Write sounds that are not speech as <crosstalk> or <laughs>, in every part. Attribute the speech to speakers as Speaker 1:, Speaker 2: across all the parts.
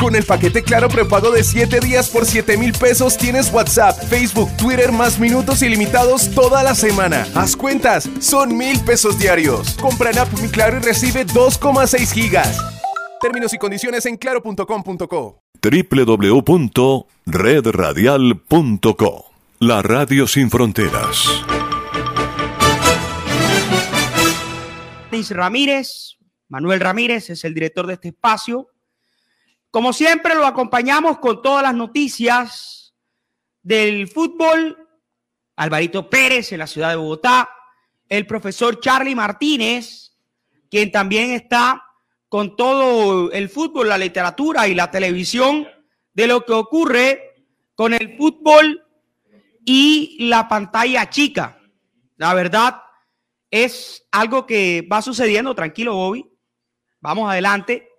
Speaker 1: Con el paquete Claro prepago de 7 días por 7 mil pesos tienes WhatsApp, Facebook, Twitter más minutos ilimitados toda la semana. Haz cuentas, son mil pesos diarios. Compra en App Mi Claro y recibe 2,6 gigas. Términos y condiciones en claro.com.co.
Speaker 2: www.redradial.co La radio sin fronteras.
Speaker 3: Ramírez, Manuel Ramírez es el director de este espacio. Como siempre, lo acompañamos con todas las noticias del fútbol. Alvarito Pérez en la ciudad de Bogotá, el profesor Charlie Martínez, quien también está con todo el fútbol, la literatura y la televisión de lo que ocurre con el fútbol y la pantalla chica. La verdad es algo que va sucediendo, tranquilo Bobby, vamos adelante.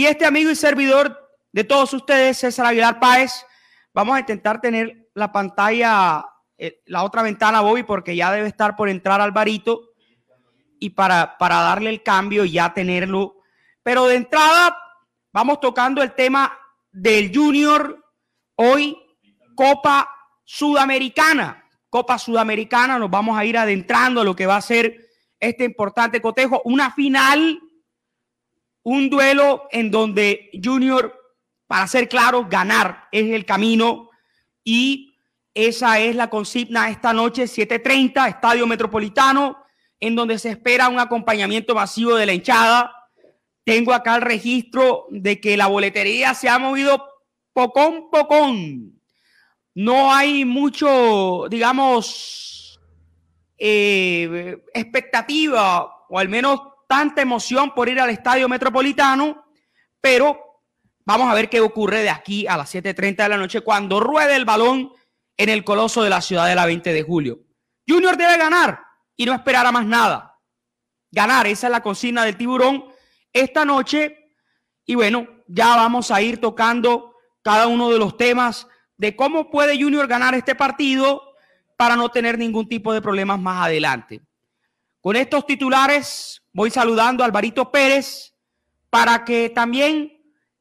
Speaker 3: Y este amigo y servidor de todos ustedes, César Aguilar Páez, vamos a intentar tener la pantalla, eh, la otra ventana Bobby, porque ya debe estar por entrar Alvarito y para, para darle el cambio ya tenerlo pero de entrada, vamos tocando el tema del Junior. Hoy, Copa Sudamericana. Copa Sudamericana, nos vamos a ir adentrando lo que va a ser este importante cotejo. Una final, un duelo en donde Junior, para ser claro, ganar es el camino y esa es la consigna esta noche, 7:30, Estadio Metropolitano, en donde se espera un acompañamiento masivo de la hinchada tengo acá el registro de que la boletería se ha movido pocón, pocón. No hay mucho, digamos, eh, expectativa o al menos tanta emoción por ir al estadio metropolitano, pero vamos a ver qué ocurre de aquí a las 7.30 de la noche cuando ruede el balón en el coloso de la ciudad de la 20 de julio. Junior debe ganar y no esperar a más nada. Ganar, esa es la consigna del tiburón esta noche. Y bueno, ya vamos a ir tocando cada uno de los temas de cómo puede Junior ganar este partido para no tener ningún tipo de problemas más adelante. Con estos titulares voy saludando a Alvarito Pérez para que también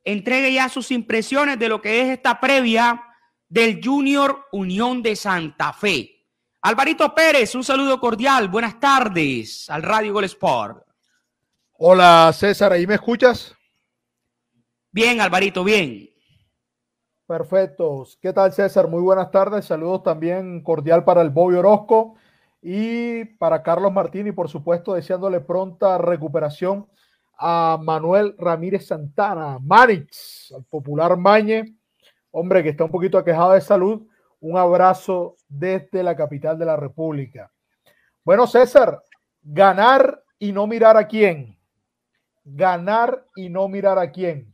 Speaker 3: entregue ya sus impresiones de lo que es esta previa del Junior Unión de Santa Fe. Alvarito Pérez, un saludo cordial. Buenas tardes al Radio Gol Sport.
Speaker 4: Hola César, ¿ahí me escuchas?
Speaker 3: Bien, Alvarito, bien.
Speaker 4: Perfecto. ¿Qué tal César? Muy buenas tardes. Saludos también cordial para el Bobby Orozco y para Carlos Martín y por supuesto deseándole pronta recuperación a Manuel Ramírez Santana, Manix, al popular Mañe, hombre que está un poquito aquejado de salud. Un abrazo desde la capital de la República. Bueno, César, ganar y no mirar a quién ganar y no mirar a quién.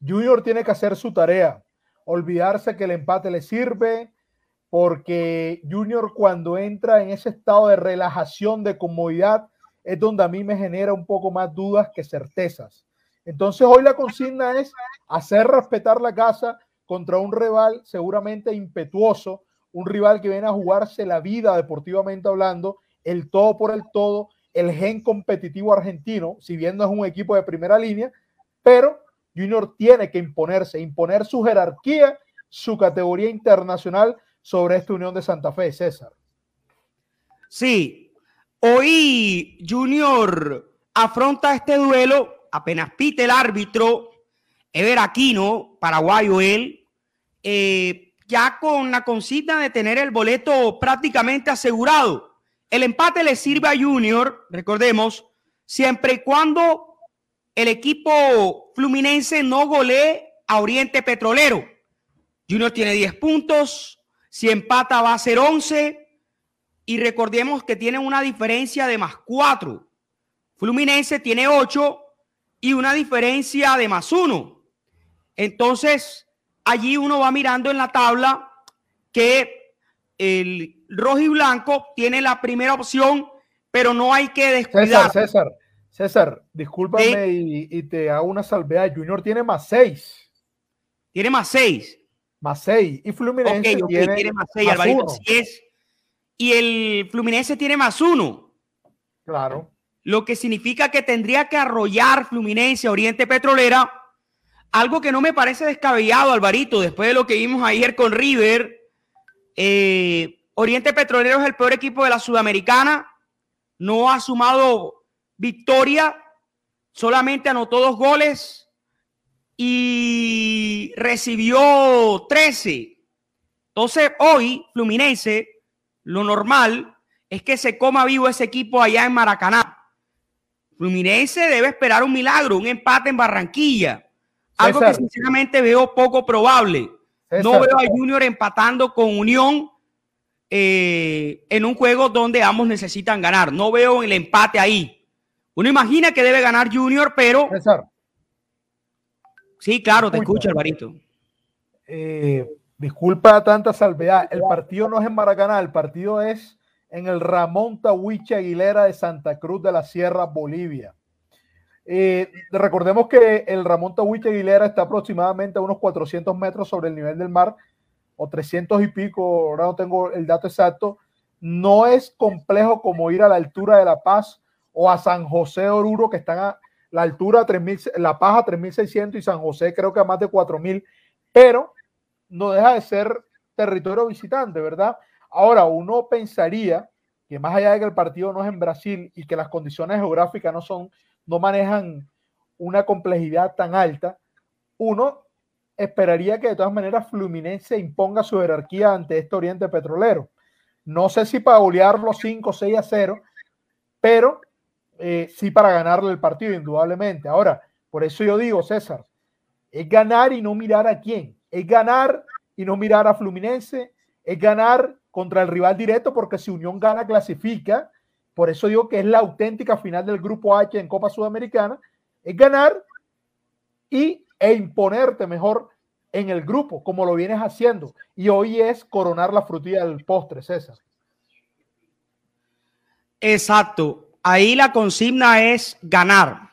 Speaker 4: Junior tiene que hacer su tarea, olvidarse que el empate le sirve, porque Junior cuando entra en ese estado de relajación, de comodidad, es donde a mí me genera un poco más dudas que certezas. Entonces hoy la consigna es hacer respetar la casa contra un rival seguramente impetuoso, un rival que viene a jugarse la vida deportivamente hablando, el todo por el todo, el gen competitivo argentino, si bien no es un equipo de primera línea, pero Junior tiene que imponerse, imponer su jerarquía, su categoría internacional sobre esta Unión de Santa Fe, César.
Speaker 3: Sí, hoy Junior afronta este duelo, apenas pite el árbitro, Ever Aquino, paraguayo él, eh, ya con la consigna de tener el boleto prácticamente asegurado el empate le sirve a Junior, recordemos, siempre y cuando el equipo fluminense no golee a Oriente Petrolero. Junior tiene 10 puntos, si empata va a ser 11 y recordemos que tiene una diferencia de más 4. Fluminense tiene 8 y una diferencia de más 1. Entonces, allí uno va mirando en la tabla que el rojo y blanco tiene la primera opción, pero no hay que descuidar.
Speaker 4: César, César, César, discúlpame y, te hago una salvedad. Junior tiene más seis.
Speaker 3: Tiene más seis.
Speaker 4: Más seis. Y Fluminense tiene, más seis,
Speaker 3: Y el Fluminense tiene más uno.
Speaker 4: Claro.
Speaker 3: Lo que significa que tendría que arrollar Fluminense Oriente Petrolera algo que no me parece descabellado, Alvarito, después de lo que vimos ayer con River, eh, Oriente Petrolero es el peor equipo de la Sudamericana, no ha sumado victoria, solamente anotó dos goles y recibió 13. Entonces, hoy, Fluminense, lo normal es que se coma vivo ese equipo allá en Maracaná. Fluminense debe esperar un milagro, un empate en Barranquilla. Algo que sinceramente veo poco probable. No veo a Junior empatando con Unión eh, en un juego donde ambos necesitan ganar. No veo el empate ahí. Uno imagina que debe ganar Junior, pero. César. Sí, claro, te escucho, Alvarito.
Speaker 4: Eh, disculpa tanta salvedad. El partido no es en Maracaná, el partido es en el Ramón Tahuiche Aguilera de Santa Cruz de la Sierra, Bolivia. Eh, recordemos que el Ramón Tahuiche Aguilera está aproximadamente a unos 400 metros sobre el nivel del mar, o 300 y pico, ahora no tengo el dato exacto. No es complejo como ir a la altura de La Paz o a San José de Oruro, que están a la altura 3000, La Paz a 3600 y San José creo que a más de 4000, pero no deja de ser territorio visitante, ¿verdad? Ahora, uno pensaría que más allá de que el partido no es en Brasil y que las condiciones geográficas no son, no manejan una complejidad tan alta, uno esperaría que de todas maneras Fluminense imponga su jerarquía ante este Oriente Petrolero. No sé si para golear los 5 6 a 0, pero eh, sí para ganarle el partido, indudablemente. Ahora, por eso yo digo, César, es ganar y no mirar a quién. Es ganar y no mirar a Fluminense. Es ganar contra el rival directo, porque si Unión gana, clasifica. Por eso digo que es la auténtica final del Grupo H en Copa Sudamericana. Es ganar y, e imponerte mejor en el grupo, como lo vienes haciendo. Y hoy es coronar la frutilla del postre, César.
Speaker 3: Exacto. Ahí la consigna es ganar.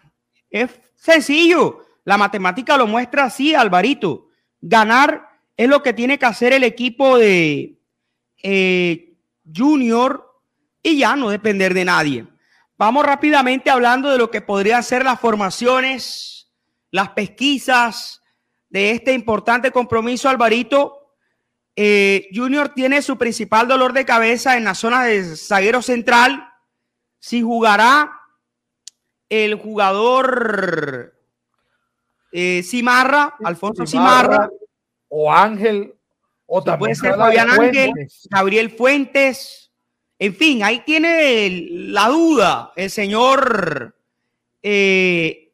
Speaker 3: Es sencillo. La matemática lo muestra así, Alvarito. Ganar es lo que tiene que hacer el equipo de, eh, junior y ya no depender de nadie. Vamos rápidamente hablando de lo que podrían ser las formaciones, las pesquisas de este importante compromiso, Alvarito. Eh, junior tiene su principal dolor de cabeza en la zona de zaguero central. Si jugará el jugador eh, Cimarra, Alfonso Cimarra,
Speaker 4: o Ángel
Speaker 3: o puede ser Fabián Ángel, Gabriel Fuentes. En fin, ahí tiene la duda el señor eh,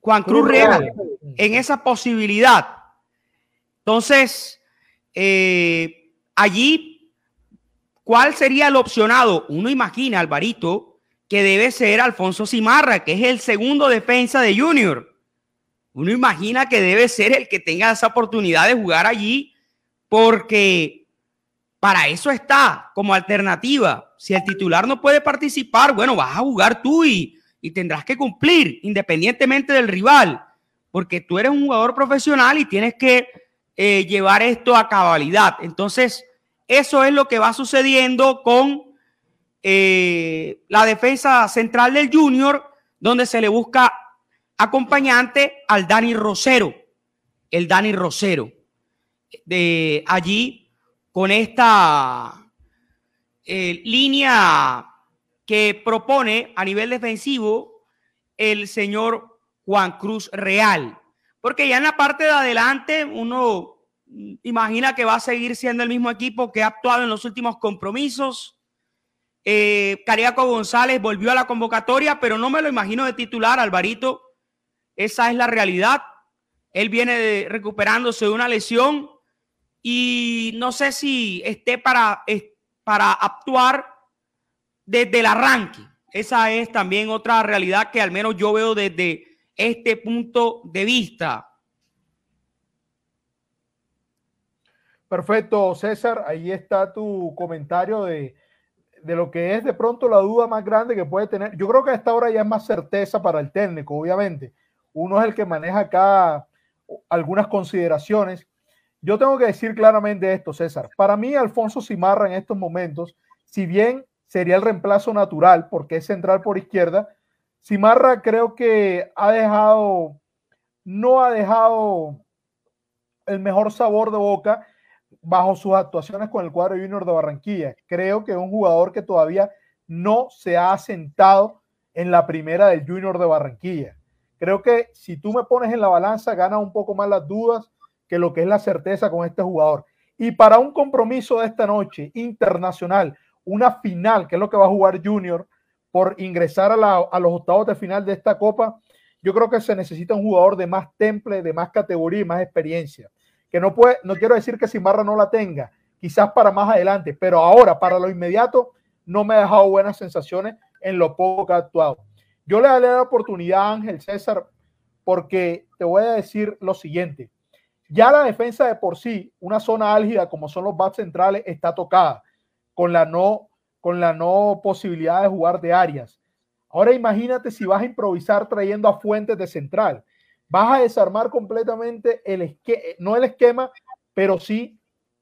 Speaker 3: Juan Cruz Real en esa posibilidad. Entonces, eh, allí, ¿cuál sería el opcionado? Uno imagina, Alvarito, que debe ser Alfonso Cimarra, que es el segundo defensa de Junior uno imagina que debe ser el que tenga esa oportunidad de jugar allí, porque para eso está como alternativa. Si el titular no puede participar, bueno, vas a jugar tú y, tendrás que cumplir independientemente del rival, porque tú eres un jugador profesional y tienes que eh, llevar esto a cabalidad. Entonces, eso es lo que va sucediendo con eh, la defensa central del Junior, donde se le busca acompañante al Dani Rosero, el Dani Rosero, de allí con esta eh, línea que propone a nivel defensivo el señor Juan Cruz Real. Porque ya en la parte de adelante uno imagina que va a seguir siendo el mismo equipo que ha actuado en los últimos compromisos. Eh, Cariaco González volvió a la convocatoria, pero no me lo imagino de titular, Alvarito. Esa es la realidad. Él viene recuperándose de una lesión y no sé si esté para, para actuar desde el arranque. Esa es también otra realidad que al menos yo veo desde este punto de vista.
Speaker 4: Perfecto, César. Ahí está tu comentario de, de, lo que es de pronto la duda más grande que puede tener. Yo creo que a esta hora ya es más certeza para el técnico, obviamente. Uno es el que maneja acá algunas consideraciones. Yo tengo que decir claramente esto, César. Para mí, Alfonso Simarra en estos momentos, si bien sería el reemplazo natural porque es central por izquierda, Simarra creo que ha dejado no ha dejado el mejor sabor de boca bajo sus actuaciones con el cuadro Junior de Barranquilla. Creo que es un jugador que todavía no se ha asentado en la primera del Junior de Barranquilla. Creo que si tú me pones en la balanza, gana un poco más las dudas que lo que es la certeza con este jugador. Y para un compromiso de esta noche internacional, una final, que es lo que va a jugar Junior por ingresar a, a los octavos de final de esta copa, yo creo que se necesita un jugador de más temple, de más categoría y más experiencia. Que no puede, no quiero decir que Simarra no la tenga, quizás para más adelante, pero ahora, para lo inmediato, no me ha dejado buenas sensaciones en lo poco que ha actuado. Yo le daré la oportunidad a Ángel César porque te voy a decir lo siguiente. Ya la defensa de por sí, una zona álgida como son los bats centrales, está tocada con la no, con la no posibilidad de jugar de áreas. Ahora imagínate si vas a improvisar trayendo a Fuentes de central. Vas a desarmar completamente el esquema, no el esquema, pero sí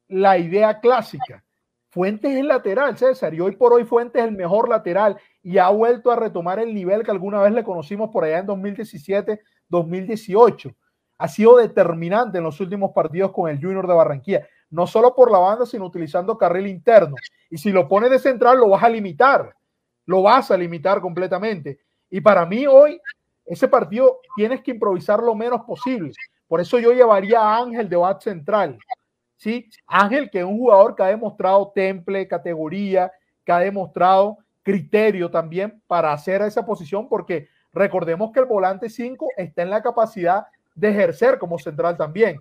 Speaker 4: la idea clásica. Fuentes es lateral, César, y hoy por hoy Fuentes es el mejor lateral y ha vuelto a retomar el nivel que alguna vez le conocimos por allá en 2017, 2018. Ha sido determinante en los últimos partidos con el Junior de Barranquilla, no solo por la banda, sino utilizando carril interno. Y si lo pones de central, lo vas a limitar lo vas a limitar completamente. Y para mí hoy, ese partido tienes que improvisar lo menos posible. Por eso yo llevaría a Ángel de bat central. ¿sí? Ángel, que es un jugador que ha demostrado temple, categoría, que ha demostrado criterio también para hacer esa posición, porque recordemos que el volante 5 está en la capacidad de ejercer como central también.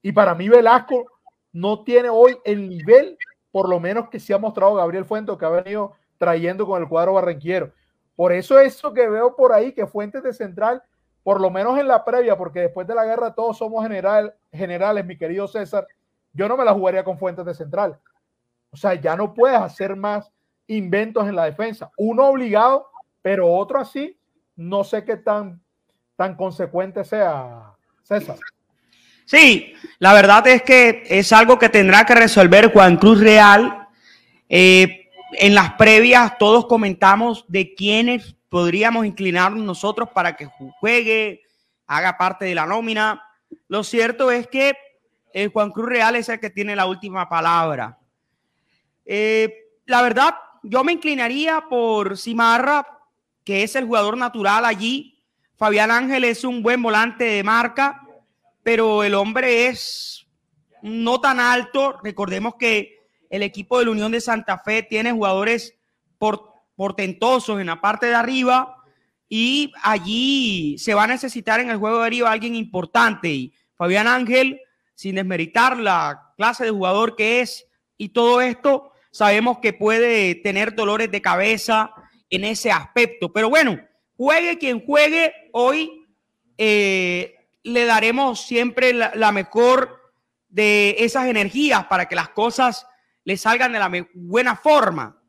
Speaker 4: Y para mí Velasco no tiene hoy el nivel, por lo menos que se ha mostrado Gabriel Fuente, que ha venido trayendo con el cuadro barranquero. Por eso eso que veo por ahí, que Fuentes de Central, por lo menos en la previa, porque después de la guerra todos somos general, generales, mi querido César, yo no me la jugaría con Fuentes de Central. O sea, ya no puedes hacer más inventos en la defensa. Uno obligado, pero otro así, no sé qué tan, tan consecuente sea, César.
Speaker 3: Sí, la verdad es que es algo que tendrá que resolver Juan Cruz Real. Eh, en las previas todos comentamos de quiénes podríamos inclinarnos nosotros para que juegue, haga parte de la nómina. Lo cierto es que el eh, Juan Cruz Real es el que tiene la última palabra. Eh, la verdad, yo me inclinaría por Simarra, que es el jugador natural allí. Fabián Ángel es un buen volante de marca, pero el hombre es no tan alto. Recordemos que el equipo de la Unión de Santa Fe tiene jugadores portentosos en la parte de arriba y allí se va a necesitar en el juego de arriba alguien importante. Y Fabián Ángel, sin desmeritar la clase de jugador que es y todo esto, sabemos que puede tener dolores de cabeza en ese aspecto. Pero bueno, juegue quien juegue, hoy eh, le daremos siempre la mejor de esas energías para que las cosas le salgan de la buena forma.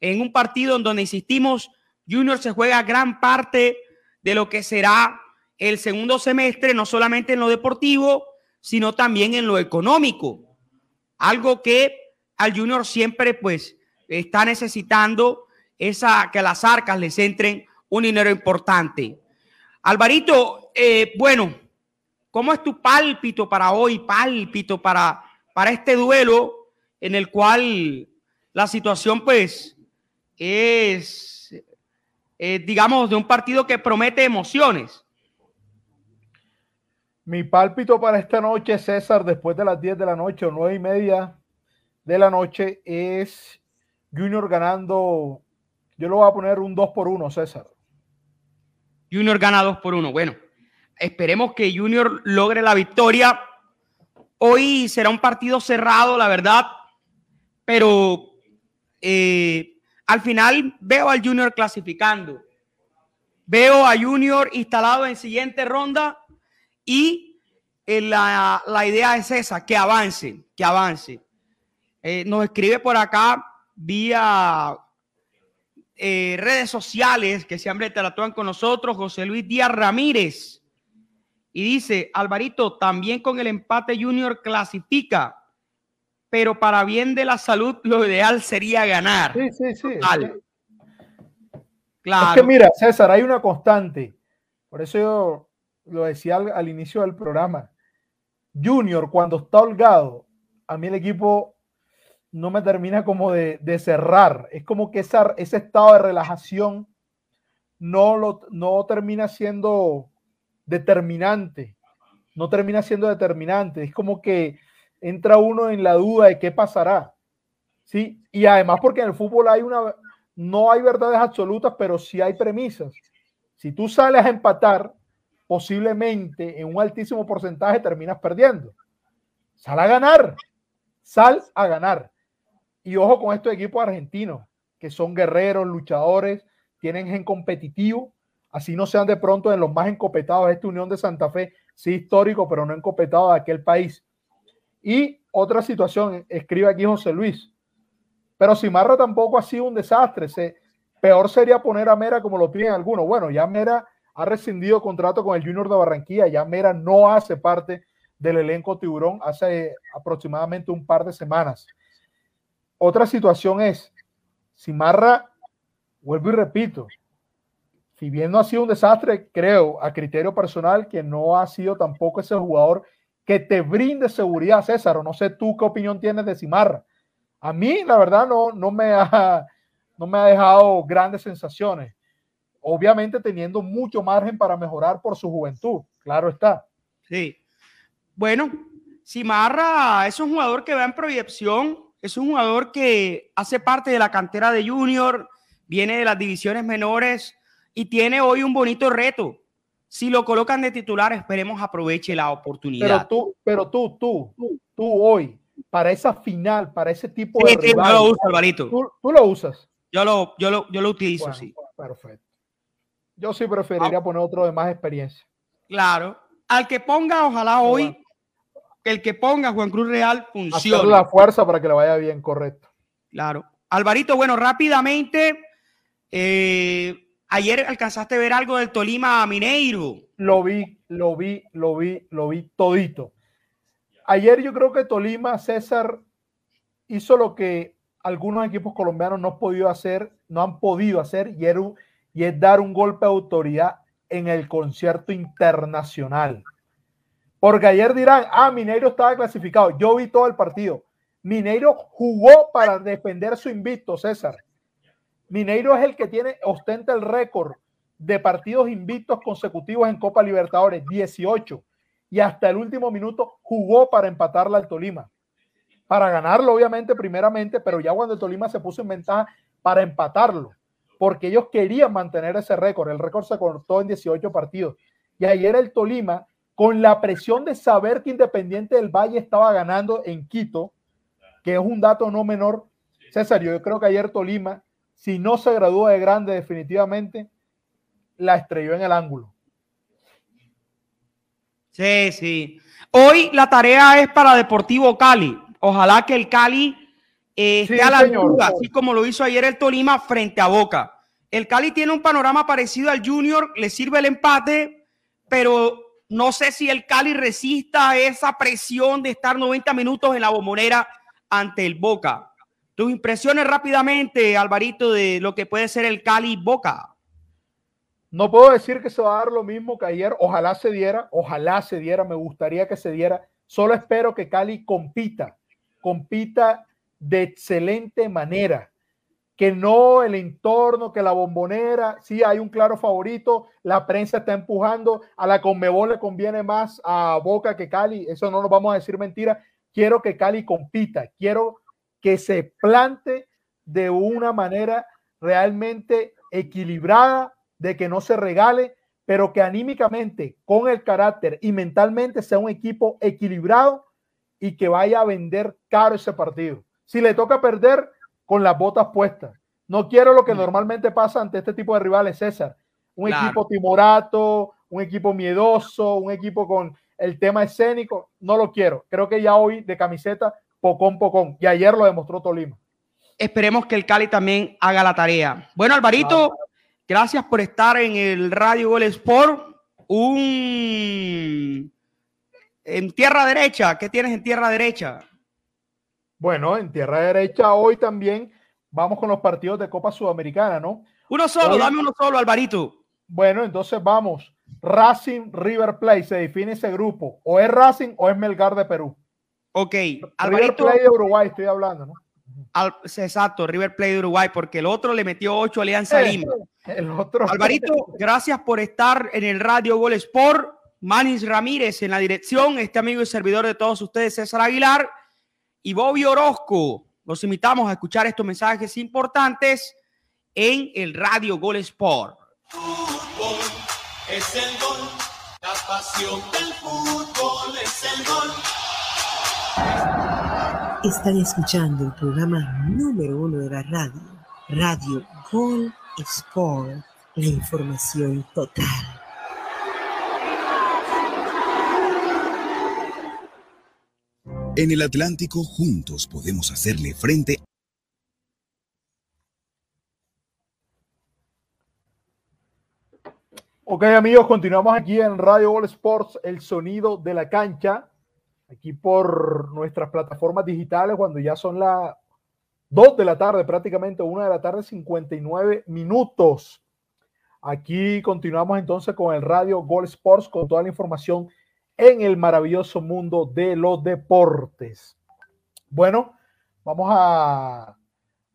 Speaker 3: En un partido en donde insistimos, Junior se juega gran parte de lo que será el segundo semestre, no solamente en lo deportivo, sino también en lo económico. Algo que al Junior siempre pues está necesitando esa que las arcas les entren un dinero importante. Alvarito, eh, bueno, ¿cómo es tu pálpito para hoy, pálpito para, para este duelo en el cual la situación pues es, eh, digamos, de un partido que promete emociones.
Speaker 4: Mi pálpito para esta noche, César, después de las 10 de la noche o 9 y media de la noche, es Junior ganando. Yo lo voy a poner un 2 por 1, César.
Speaker 3: Junior gana 2 por 1. Bueno, esperemos que Junior logre la victoria. Hoy será un partido cerrado, la verdad pero eh, al final veo al Junior clasificando. Veo a Junior instalado en siguiente ronda y eh, la, idea es esa, que avance, que avance. Eh, nos escribe por acá vía redes sociales que siempre interactúan con nosotros, José Luis Díaz Ramírez. Y dice, Alvarito, también con el empate Junior clasifica pero para bien de la salud lo ideal sería ganar.
Speaker 4: Sí, sí, sí. Claro. Es que mira, César, hay una constante. Por eso yo lo decía al, inicio del programa, Junior cuando está holgado, a mí el equipo no me termina como de, cerrar. Es como que esa, ese estado de relajación no, lo, no termina siendo determinante. No termina siendo determinante. Es como que entra uno en la duda de qué pasará. ¿sí? Y además porque en el fútbol hay una, no hay verdades absolutas, pero sí hay premisas. Si tú sales a empatar, posiblemente en un altísimo porcentaje terminas perdiendo. Sal a ganar, sal a ganar. Y ojo con estos equipos argentinos, que son guerreros, luchadores, tienen gen competitivo, así no sean de pronto de los más encopetados esta Unión de Santa Fe, sí histórico, pero no encopetado de aquel país. Y otra situación, escribe aquí José Luis, pero Simarra tampoco ha sido un desastre. Peor sería poner a Mera como lo piden algunos. Bueno, ya Mera ha rescindido contrato con el Junior de Barranquilla, ya Mera no hace parte del elenco tiburón hace aproximadamente un par de semanas. Otra situación es, Simarra, vuelvo y repito, si bien no ha sido un desastre, creo a criterio personal que no ha sido tampoco ese jugador que te brinde seguridad, César, o no sé tú qué opinión tienes de Simarra. A mí, la verdad, no, no, me ha, no me ha dejado grandes sensaciones. Obviamente teniendo mucho margen para mejorar por su juventud, claro está.
Speaker 3: Sí. Bueno, Simarra es un jugador que va en proyección, es un jugador que hace parte de la cantera de Junior, viene de las divisiones menores y tiene hoy un bonito reto. Si lo colocan de titular, esperemos aproveche la oportunidad.
Speaker 4: Pero tú, pero tú, tú, tú hoy, para esa final, para ese tipo de rival.
Speaker 3: Yo lo uso, Alvarito.
Speaker 4: ¿Tú, lo usas.
Speaker 3: Yo lo, yo lo, yo lo utilizo, sí.
Speaker 4: Perfecto. Yo sí preferiría poner otro de más experiencia.
Speaker 3: Claro. Al que ponga, ojalá hoy, el que ponga Juan Cruz Real funcione.
Speaker 4: la fuerza para que le vaya bien, correcto.
Speaker 3: Claro. Alvarito, bueno, rápidamente, eh, ayer alcanzaste a ver algo del Tolima Mineiro.
Speaker 4: Lo vi, lo vi, lo vi, lo vi todito. Ayer yo creo que Tolima, César, hizo lo que algunos equipos colombianos no han podido hacer, no han podido hacer, y, y es dar un golpe de autoridad en el concierto internacional. Porque ayer dirán, ah, Mineiro estaba clasificado. Yo vi todo el partido. Mineiro jugó para defender su invicto, César. Mineiro es el que tiene, ostenta el récord de partidos invictos consecutivos en Copa Libertadores, 18 y hasta el último minuto jugó para empatarla al Tolima. Para ganarlo, obviamente, primeramente, pero ya cuando el Tolima se puso en ventaja para empatarlo, porque ellos querían mantener ese récord. El récord se cortó en 18 partidos. Y ayer el Tolima, con la presión de saber que Independiente del Valle estaba ganando en Quito, que es un dato no menor, César, yo creo que ayer Tolima, si no se gradúa de grande definitivamente, la estrelló en el ángulo.
Speaker 3: Sí, sí. Hoy la tarea es para Deportivo Cali. Ojalá que el Cali eh, esté a la altura, así como lo hizo ayer el Tolima frente a Boca. El Cali tiene un panorama parecido al Junior, le sirve el empate, pero no sé si el Cali resista esa presión de estar 90 minutos en la bombonera ante el Boca. Tus impresiones rápidamente, Alvarito, de lo que puede ser el Cali Boca.
Speaker 4: No puedo decir que se va a dar lo mismo que ayer. Ojalá se diera, ojalá se diera, me gustaría que se diera. Solo espero que Cali compita, compita de excelente manera. Que no el entorno, que la bombonera, sí hay un claro favorito, la prensa está empujando, a la Conmebol le conviene más a Boca que Cali, eso no nos vamos a decir mentira. Quiero que Cali compita, quiero que se plante de una manera realmente equilibrada, de que no se regale, pero que anímicamente, con el carácter y mentalmente sea un equipo equilibrado y que vaya a vender caro ese partido. Si le toca perder, con las botas puestas. No quiero lo que normalmente pasa ante este tipo de rivales, César. Un equipo timorato, un equipo miedoso, un equipo con el tema escénico. No lo quiero. Creo que ya hoy de camiseta, pocón, pocón. Y ayer lo demostró Tolima.
Speaker 3: Esperemos que el Cali también haga la tarea. Bueno, Alvarito, Gracias por estar en el Radio Gol Sport. Un en tierra derecha, ¿qué tienes en tierra derecha?
Speaker 4: Bueno, en tierra derecha hoy también vamos con los partidos de Copa Sudamericana, ¿no?
Speaker 3: Uno solo, dame uno solo, Alvarito.
Speaker 4: Bueno, entonces vamos. Racing River Plate, se define ese grupo. O es Racing o es Melgar de Perú.
Speaker 3: Ok,
Speaker 4: River Plate de Uruguay estoy hablando, ¿no?
Speaker 3: Al, exacto, River Plate de Uruguay, porque el otro le metió 8 Alianza
Speaker 4: Eh,
Speaker 3: Lima.
Speaker 4: El otro.
Speaker 3: Alvarito, gracias por estar en el Radio Gol Sport. Manis Ramírez en la dirección, este amigo y servidor de todos ustedes, César Aguilar y Bobby Orozco. Los invitamos a escuchar estos mensajes importantes en el Radio Gol Sport.
Speaker 5: Fútbol es el gol, la pasión del fútbol es el gol.
Speaker 6: Están escuchando el programa número uno de la radio, Radio Gol Sport, la información total.
Speaker 7: En el Atlántico juntos podemos hacerle frente
Speaker 4: Ok, amigos, continuamos aquí en Radio All Sports, el sonido de la cancha, aquí por nuestras plataformas digitales, cuando ya son las 2 de la tarde, prácticamente 1 de la tarde, 59 minutos. Aquí continuamos entonces con el Radio Gol Sports, con toda la información en el maravilloso mundo de los deportes. Bueno, vamos a,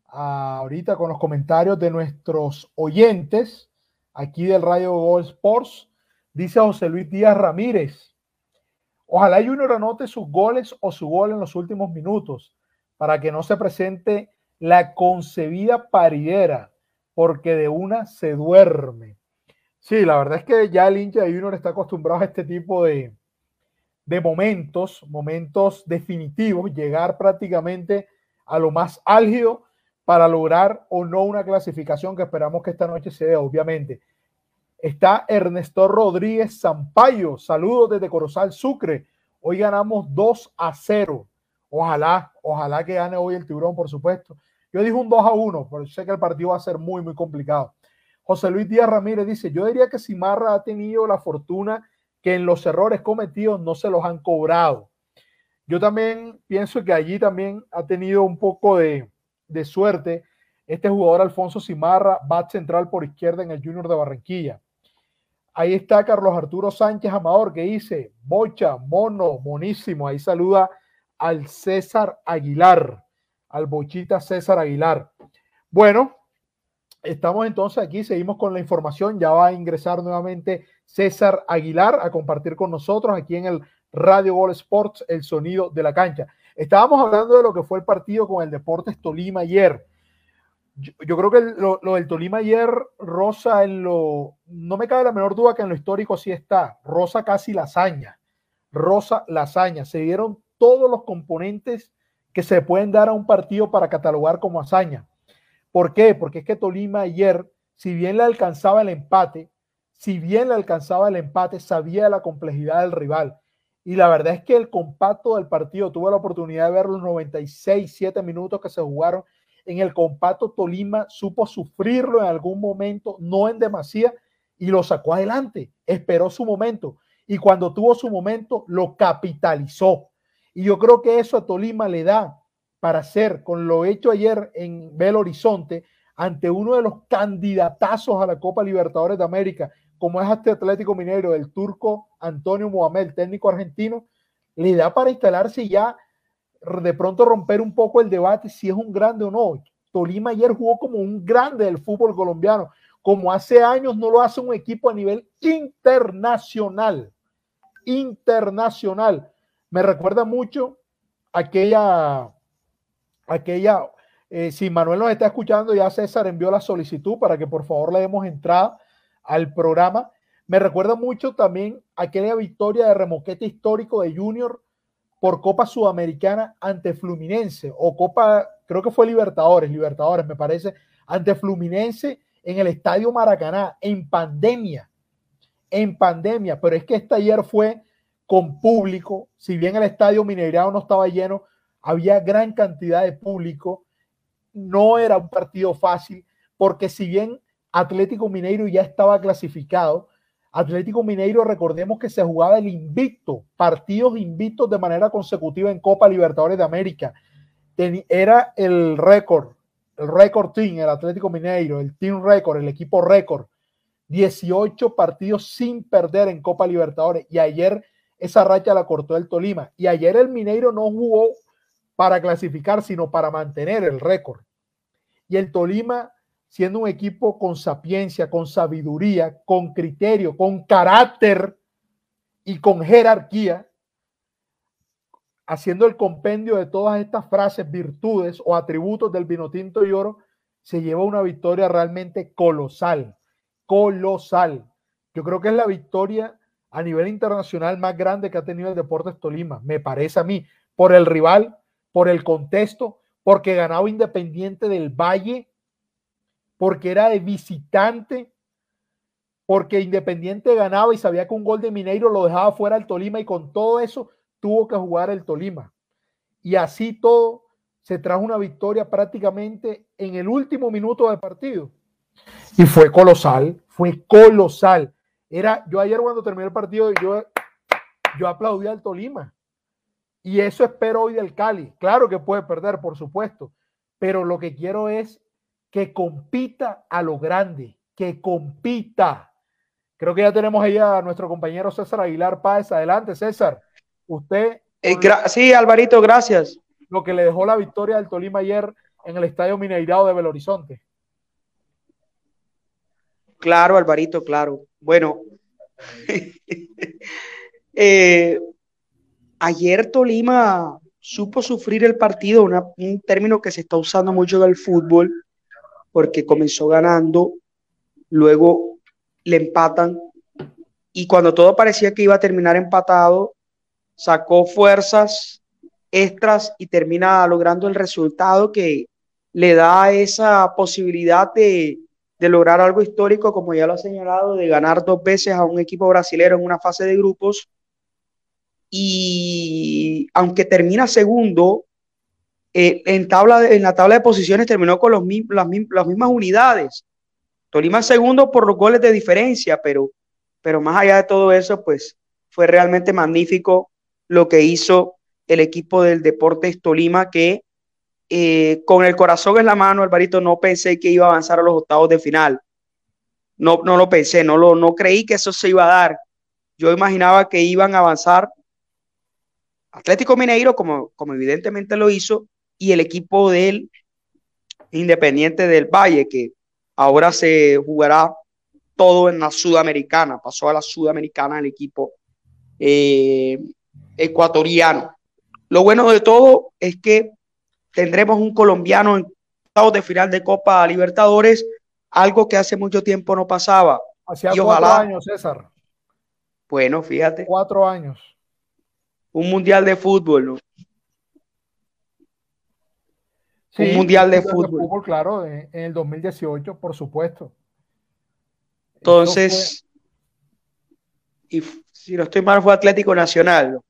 Speaker 4: ahorita con los comentarios de nuestros oyentes aquí del Radio Gol Sports. Dice José Luis Díaz Ramírez. Ojalá Junior anote sus goles o su gol en los últimos minutos para que no se presente la concebida paridera, porque de una se duerme. Sí, la verdad es que ya el hincha de Junior está acostumbrado a este tipo de, de momentos, momentos definitivos, llegar prácticamente a lo más álgido para lograr o no una clasificación que esperamos que esta noche se dé, obviamente. Está Ernesto Rodríguez Zampayo. Saludos desde Corozal Sucre. Hoy ganamos 2 a 0. Ojalá, ojalá que gane hoy el tiburón, por supuesto. Yo dije un 2 a 1, pero sé que el partido va a ser muy, muy complicado. José Luis Díaz Ramírez dice: Yo diría que Simarra ha tenido la fortuna que en los errores cometidos no se los han cobrado. Yo también pienso que allí también ha tenido un poco de, de suerte este jugador Alfonso Simarra, bat central por izquierda en el Junior de Barranquilla. Ahí está Carlos Arturo Sánchez Amador que dice, bocha, mono, monísimo. Ahí saluda al César Aguilar, al bochita César Aguilar. Bueno, estamos entonces aquí, seguimos con la información. Ya va a ingresar nuevamente César Aguilar a compartir con nosotros aquí en el Radio Gol Sports, el sonido de la cancha. Estábamos hablando de lo que fue el partido con el Deportes Tolima ayer. Yo, creo que lo, lo, del Tolima ayer, Rosa, en lo, no me cabe la menor duda que en lo histórico sí está. Rosa casi lasaña. Rosa lasaña. Se dieron todos los componentes que se pueden dar a un partido para catalogar como hazaña. ¿Por qué? Porque es que Tolima ayer, si bien le alcanzaba el empate, si bien le alcanzaba el empate, sabía la complejidad del rival. Y la verdad es que el compacto del partido, tuve la oportunidad de ver los 96, 7 minutos que se jugaron. En el compacto Tolima supo sufrirlo en algún momento, no en demasía, y lo sacó adelante. Esperó su momento. Y cuando tuvo su momento, lo capitalizó. Y yo creo que eso a Tolima le da para hacer con lo hecho ayer en Belo Horizonte ante uno de los candidatazos a la Copa Libertadores de América, como es este Atlético Minero, el turco Antonio Mohamed, técnico argentino, le da para instalarse ya, de pronto romper un poco el debate si es un grande o no. Tolima ayer jugó como un grande del fútbol colombiano, como hace años no lo hace un equipo a nivel internacional. Internacional. Me recuerda mucho aquella, aquella, eh, si Manuel nos está escuchando, ya César envió la solicitud para que por favor le demos entrada al programa. Me recuerda mucho también aquella victoria de remoquete histórico de Junior por Copa Sudamericana ante Fluminense o Copa, creo que fue Libertadores, Libertadores me parece, ante Fluminense en el Estadio Maracaná en pandemia, en pandemia, pero es que este ayer fue con público, si bien el Estadio Mineirao no estaba lleno, había gran cantidad de público, no era un partido fácil, porque si bien Atlético Mineiro ya estaba clasificado. Atlético Mineiro, recordemos que se jugaba el invicto, partidos invictos de manera consecutiva en Copa Libertadores de América. Era el récord, el récord team, el Atlético Mineiro, el team récord, el equipo récord 18 partidos sin perder en Copa Libertadores y ayer esa racha la cortó el Tolima y ayer el Mineiro no jugó para clasificar, sino para mantener el récord. Y el Tolima, siendo un equipo con sapiencia, con sabiduría, con criterio, con carácter y con jerarquía, haciendo el compendio de todas estas frases, virtudes o atributos del vino tinto y oro, se lleva una victoria realmente colosal, colosal. Yo creo que es la victoria a nivel internacional más grande que ha tenido el Deportes Tolima, me parece a mí, por el rival, por el contexto, porque ganaba Independiente del Valle, porque era de visitante, porque Independiente ganaba y sabía que un gol de Mineiro lo dejaba fuera al Tolima y con todo eso tuvo que jugar el Tolima. Y así todo se trajo una victoria prácticamente en el último minuto del partido. Y fue colosal, fue colosal. Era, yo ayer cuando terminé el partido, yo, yo aplaudí al Tolima. Y eso espero hoy del Cali. Claro que puede perder, por supuesto, pero lo que quiero es que compita a lo grande, que compita. Creo que ya tenemos ahí a nuestro compañero César Aguilar Páez. Adelante, César. Usted.
Speaker 3: Eh, sí, Alvarito, gracias.
Speaker 4: Lo que le dejó la victoria del Tolima ayer en el Estadio Mineirado de Belo Horizonte.
Speaker 3: Claro, Alvarito, claro. Bueno, <laughs> eh, ayer Tolima supo sufrir el partido, un término que se está usando mucho en el fútbol, porque comenzó ganando, luego le empatan, y cuando todo parecía que iba a terminar empatado, sacó fuerzas extras y termina logrando el resultado que le da esa posibilidad de, lograr algo histórico, como ya lo ha señalado, de ganar dos veces a un equipo brasilero en una fase de grupos. Y aunque termina segundo, eh, en, tabla, en la tabla de posiciones terminó con los, las, las mismas unidades. Tolima segundo por los goles de diferencia, pero, pero más allá de todo eso, pues fue realmente magnífico lo que hizo el equipo del Deportes Tolima, que eh, con el corazón en la mano, Alvarito, no pensé que iba a avanzar a los octavos de final. No, no lo pensé, no, lo, no creí que eso se iba a dar. Yo imaginaba que iban a avanzar Atlético Mineiro, como, como evidentemente lo hizo, y el equipo del Independiente del Valle, que ahora se jugará todo en la Sudamericana. Pasó a la Sudamericana el equipo eh, ecuatoriano. Lo bueno de todo es que tendremos un colombiano en de final de Copa Libertadores, algo que hace mucho tiempo no pasaba.
Speaker 4: Hacía cuatro años, César.
Speaker 3: Bueno, fíjate.
Speaker 4: Cuatro años.
Speaker 3: Un mundial de fútbol, ¿no? Un mundial de fútbol.
Speaker 4: Claro, en, el 2018, por supuesto.
Speaker 3: Entonces, y si no estoy mal, fue Atlético Nacional.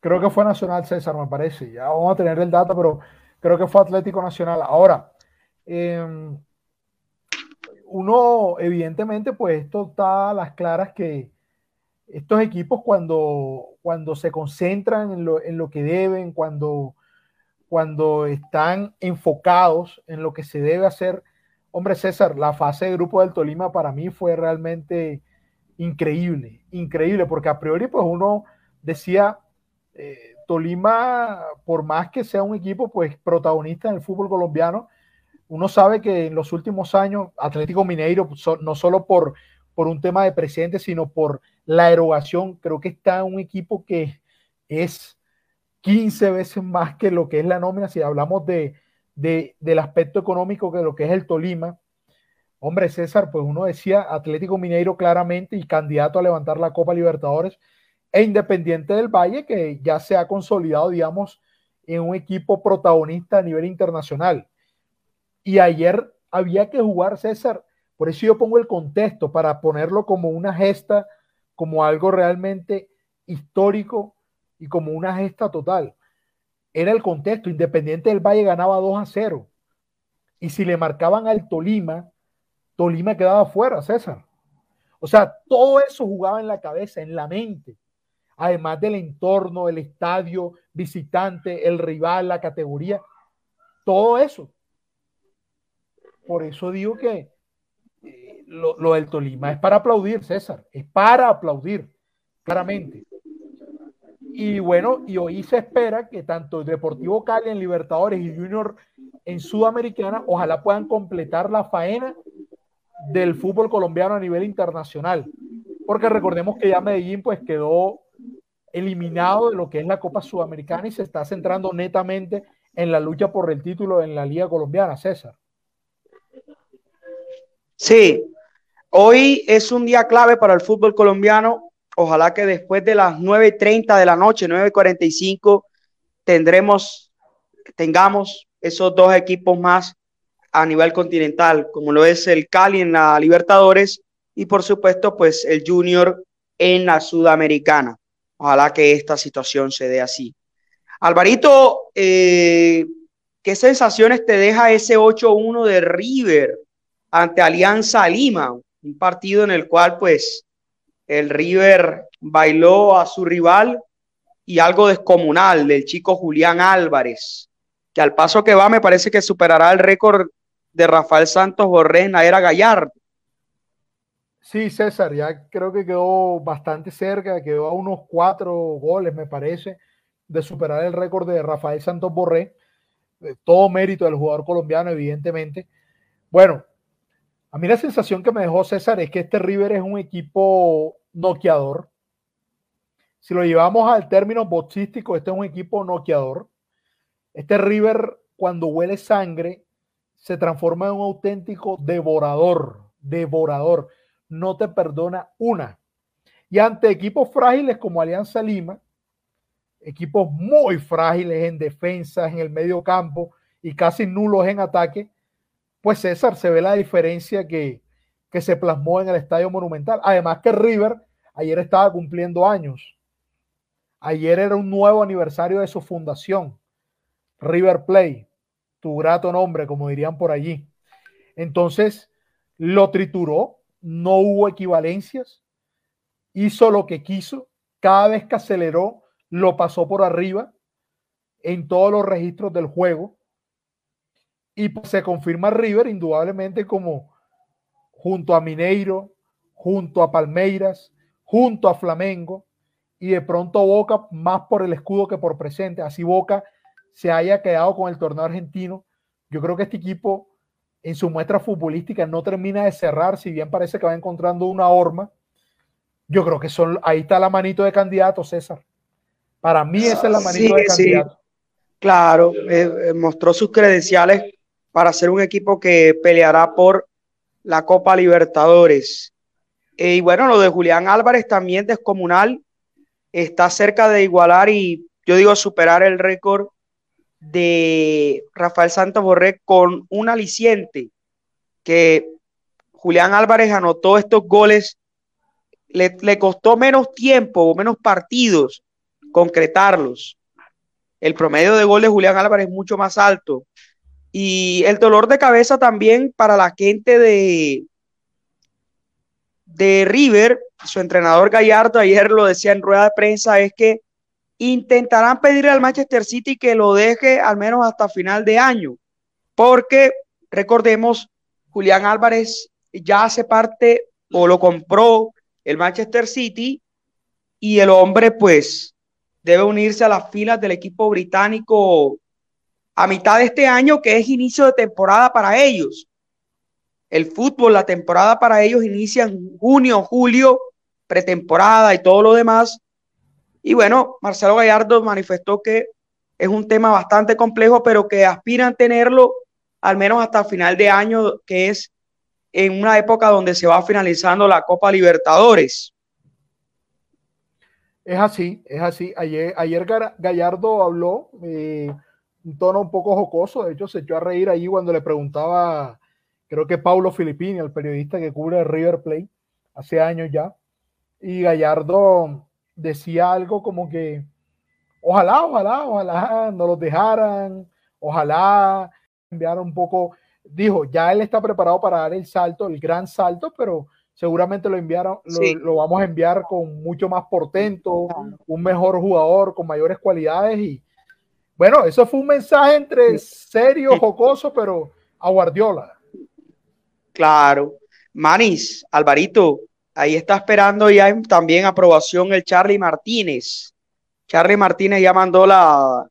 Speaker 4: Creo que fue Nacional César, me parece. Ya vamos a tener el dato, pero creo que fue Atlético Nacional. Ahora, em, uno, evidentemente, pues esto está a las claras que estos equipos cuando, cuando se concentran en lo, en lo que deben, cuando, cuando están enfocados en lo que se debe hacer, hombre César, la fase de grupo del Tolima para mí fue realmente increíble, increíble, porque a priori pues uno decía, eh, Tolima, por más que sea un equipo pues protagonista en el fútbol colombiano, uno sabe que en los últimos años Atlético Mineiro, pues, no solo por, por un tema de presente, sino por la erogación, creo que está un equipo que es 15 veces más que lo que es la nómina, si hablamos de, del aspecto económico que lo que es el Tolima. Hombre, César, pues uno decía Atlético Mineiro claramente y candidato a levantar la Copa Libertadores e Independiente del Valle, que ya se ha consolidado, digamos, en un equipo protagonista a nivel internacional. Y ayer había que jugar, César, por eso yo pongo el contexto, para ponerlo como una gesta, como algo realmente histórico y como una gesta total. Era el contexto, Independiente del Valle ganaba 2 a 0. Y si le marcaban al Tolima, Tolima quedaba fuera, César. O sea, todo eso jugaba en la cabeza, en la mente además del entorno, el estadio, visitante, el rival, la categoría, todo eso. Por eso digo que eh, lo, lo del Tolima es para aplaudir, César, es para aplaudir, claramente. Y bueno, y hoy se espera que tanto el Deportivo Cali en Libertadores y Junior en Sudamericana, ojalá puedan completar la faena del fútbol colombiano a nivel internacional. Porque recordemos que ya Medellín pues quedó eliminado de lo que es la Copa Sudamericana y se está centrando netamente en la lucha por el título en la Liga Colombiana, César.
Speaker 3: Sí, hoy es un día clave para el fútbol colombiano. Ojalá que después de las 9.30 de la noche, 9.45, tendremos, tengamos esos dos equipos más a nivel continental, como lo es el Cali en la Libertadores y por supuesto pues el Junior en la Sudamericana. Ojalá que esta situación se dé así. Alvarito, eh, ¿qué sensaciones te deja ese 8-1 de River ante Alianza Lima? Un partido en el cual pues el River bailó a su rival y algo descomunal del chico Julián Álvarez, que al paso que va me parece que superará el récord de Rafael Santos Borré en la era Gallardo.
Speaker 4: Sí, César, ya creo que quedó bastante cerca, quedó a unos cuatro goles, me parece, de superar el récord de Rafael Santos Borré. Todo mérito del jugador colombiano, evidentemente. Bueno, a mí la sensación que me dejó César es que este River es un equipo noqueador. Si lo llevamos al término boxístico, este es un equipo noqueador. Este River, cuando huele sangre, se transforma en un auténtico devorador, devorador no te perdona una. Y ante equipos frágiles como Alianza Lima, equipos muy frágiles en defensa, en el medio campo y casi nulos en ataque, pues César se ve la diferencia que, que se plasmó en el Estadio Monumental. Además que River ayer estaba cumpliendo años. Ayer era un nuevo aniversario de su fundación. River Play, tu grato nombre, como dirían por allí. Entonces, lo trituró, no hubo equivalencias, hizo lo que quiso, cada vez que aceleró, lo pasó por arriba en todos los registros del juego. Y pues se confirma River indudablemente como junto a Mineiro, junto a Palmeiras, junto a Flamengo y de pronto Boca más por el escudo que por presente. Así Boca se haya quedado con el torneo argentino. Yo creo que este equipo en su muestra futbolística no termina de cerrar, si bien parece que va encontrando una horma. Yo creo que son, ahí está la manito de candidato, César. Para mí esa es la manito de candidato.
Speaker 3: Claro, eh, eh, mostró sus credenciales para ser un equipo que peleará por la Copa Libertadores. Eh, y bueno, lo de Julián Álvarez también descomunal, está cerca de igualar y yo digo superar el récord de Rafael Santos Borré con un aliciente que Julián Álvarez anotó estos goles, le, le costó menos tiempo o menos partidos concretarlos. El promedio de goles de Julián Álvarez es mucho más alto. Y el dolor de cabeza también para la gente de, de River, su entrenador Gallardo ayer lo decía en rueda de prensa, es que intentarán pedirle al Manchester City que lo deje al menos hasta final de año, porque recordemos, Julián Álvarez ya hace parte o lo compró el Manchester City y el hombre pues debe unirse a las filas del equipo británico a mitad de este año, que es inicio de temporada para ellos. El fútbol, la temporada para ellos inicia en junio, julio, pretemporada y todo lo demás. Y bueno, Marcelo Gallardo manifestó que es un tema bastante complejo, pero que aspiran tenerlo al menos hasta final de año, que es en una época donde se va finalizando la Copa Libertadores.
Speaker 4: Es así, es así. Ayer, ayer Gallardo habló eh, un tono un poco jocoso, de hecho se echó a reír ahí cuando le preguntaba, creo que Paulo Filippini, el periodista que cubre River Plate, hace años ya, y Gallardo decía algo como que ojalá, ojalá, ojalá no los dejaran, ojalá enviaran un poco, dijo, ya él está preparado para dar el salto, el gran salto, pero seguramente lo enviaron, lo, vamos a enviar con mucho más portento, un mejor jugador, con mayores cualidades y bueno, eso fue un mensaje entre serio, jocoso, pero a Guardiola.
Speaker 3: Claro. Manis, Alvarito, ahí está esperando ya también aprobación el Charlie Martínez. Charlie Martínez ya mandó la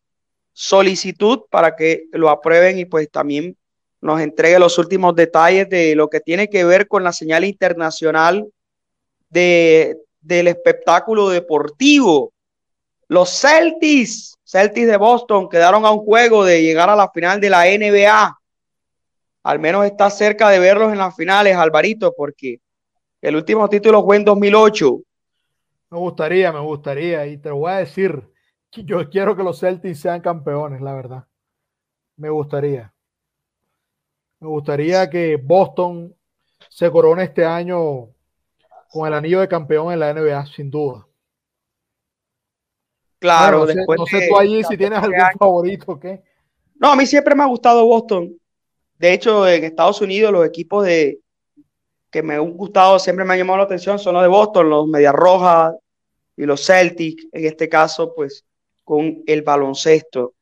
Speaker 3: solicitud para que lo aprueben y pues también nos entregue los últimos detalles de lo que tiene que ver con la señal internacional de, del espectáculo deportivo. Los Celtics, Celtics de Boston, quedaron a un juego de llegar a la final de la NBA. Al menos está cerca de verlos en las finales, Alvarito, porque el último título fue en 2008.
Speaker 4: Me gustaría, me gustaría, y te lo voy a decir, yo quiero que los Celtics sean campeones, la verdad. Me gustaría. Me gustaría que Boston se corone este año con el anillo de campeón en la NBA, sin duda.
Speaker 3: Claro,
Speaker 4: no, sé,
Speaker 3: después
Speaker 4: no sé
Speaker 3: de
Speaker 4: tú allí si
Speaker 3: 14
Speaker 4: tienes algún
Speaker 3: años.
Speaker 4: favorito o qué.
Speaker 3: No, a mí siempre me ha gustado Boston. De hecho, en Estados Unidos, los equipos de que me han gustado, siempre me han llamado la atención, son los de Boston, los Medias Rojas y los Celtics, en este caso, pues, con el baloncesto.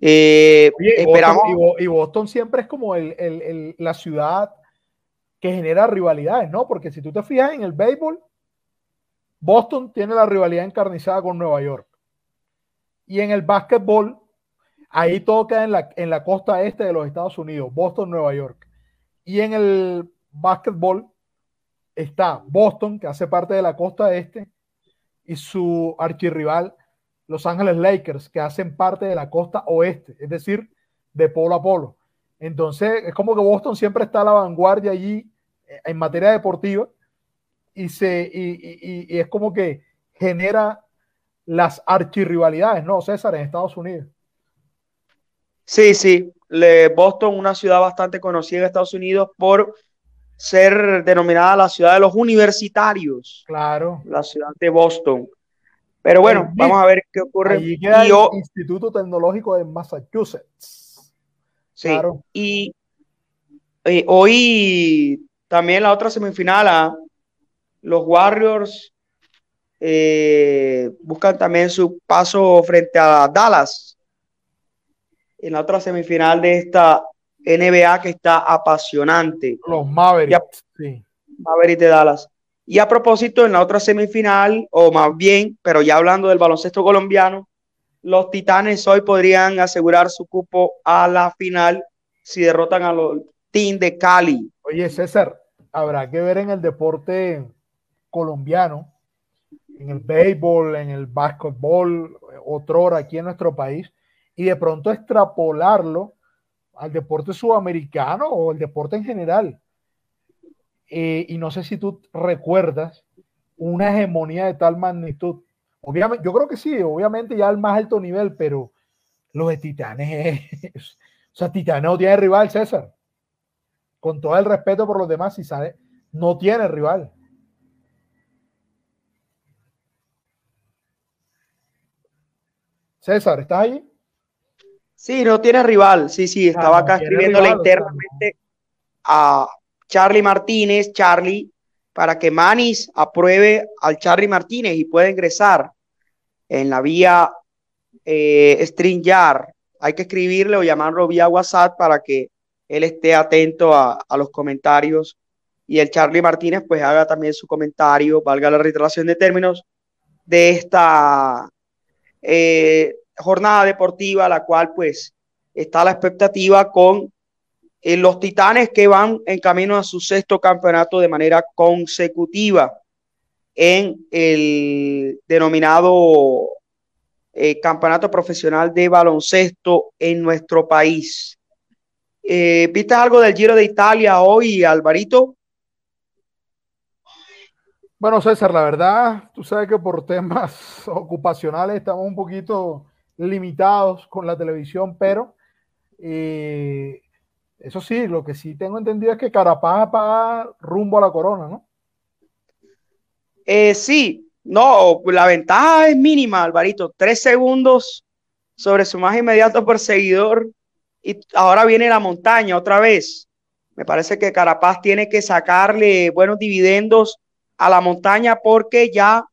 Speaker 3: Eh,
Speaker 4: Oye,
Speaker 3: esperamos.
Speaker 4: Boston, y Bo- y Boston siempre es como el- el- el- la ciudad que genera rivalidades, ¿no? Porque si tú te fijas en el béisbol, Boston tiene la rivalidad encarnizada con Nueva York. Y en el básquetbol, ahí todo queda en la, en la costa este de los Estados Unidos, Boston, Nueva York. Y en el básquetbol está Boston, que hace parte de la costa este, y su archirrival, Los Ángeles Lakers, que hacen parte de la costa oeste, es decir, de polo a polo. Entonces, es como que Boston siempre está a la vanguardia allí eh, en materia deportiva y, se, y, y- y- y es como que genera las archirrivalidades, ¿no, César, en Estados Unidos?
Speaker 3: Sí, sí. Le- Boston, una ciudad bastante conocida en Estados Unidos por ser denominada la ciudad de los universitarios,
Speaker 4: Claro.
Speaker 3: la ciudad de Boston. Pero bueno, vamos a ver qué ocurre.
Speaker 4: Allí queda
Speaker 3: Y,
Speaker 4: el Instituto Tecnológico de Massachusetts.
Speaker 3: sí,
Speaker 4: Claro.
Speaker 3: y eh, hoy también la otra semifinal, ah, los Warriors eh, buscan también su paso frente a Dallas en la otra semifinal de esta NBA que está apasionante.
Speaker 4: Los Mavericks. Sí.
Speaker 3: Mavericks de Dallas. Y a propósito, en la otra semifinal, o más bien, pero ya hablando del baloncesto colombiano, los Titanes hoy podrían asegurar su cupo a la final si derrotan a los Team de Cali.
Speaker 4: Oye, César, habrá que ver en el deporte colombiano, en el béisbol, en el básquetbol, otrora aquí en nuestro país, y de pronto extrapolarlo al deporte sudamericano o el deporte en general. Eh, y no sé si tú recuerdas una hegemonía de tal magnitud. Obviamente, yo creo que sí, obviamente ya al más alto nivel, pero los de Titanes, <laughs> es- o sea, Titanes no tiene rival, César con todo el respeto por los demás, si sabe, no tiene rival. César, ¿estás ahí?
Speaker 3: Sí, no tiene rival. Sí, sí, estaba
Speaker 4: Ah,
Speaker 3: acá escribiéndole
Speaker 4: rival,
Speaker 3: internamente a Charlie Martínez, Charlie, para que Manis apruebe al Charlie Martínez y pueda ingresar en la vía eh, StreamYard. Hay que escribirle o llamarlo vía WhatsApp para que él esté atento a, a los comentarios y el Charlie Martínez pues haga también su comentario, valga la reiteración de términos, de esta eh, jornada deportiva, la cual pues está la expectativa con eh, los Titanes que van en camino a su sexto campeonato de manera consecutiva en el denominado eh, campeonato profesional de baloncesto en nuestro país. ¿Viste algo del Giro de Italia hoy, Alvarito?
Speaker 4: Bueno, César, la verdad, tú sabes que por temas <laughs> ocupacionales estamos un poquito limitados con la televisión, pero eh, eso sí, lo que sí tengo entendido es que Carapaz va rumbo a la corona, ¿no?
Speaker 3: Eh, sí, no, la ventaja es mínima, Alvarito. Tres segundos sobre su más inmediato perseguidor y ahora viene la montaña otra vez. Me parece que Carapaz tiene que sacarle buenos dividendos a la montaña porque ya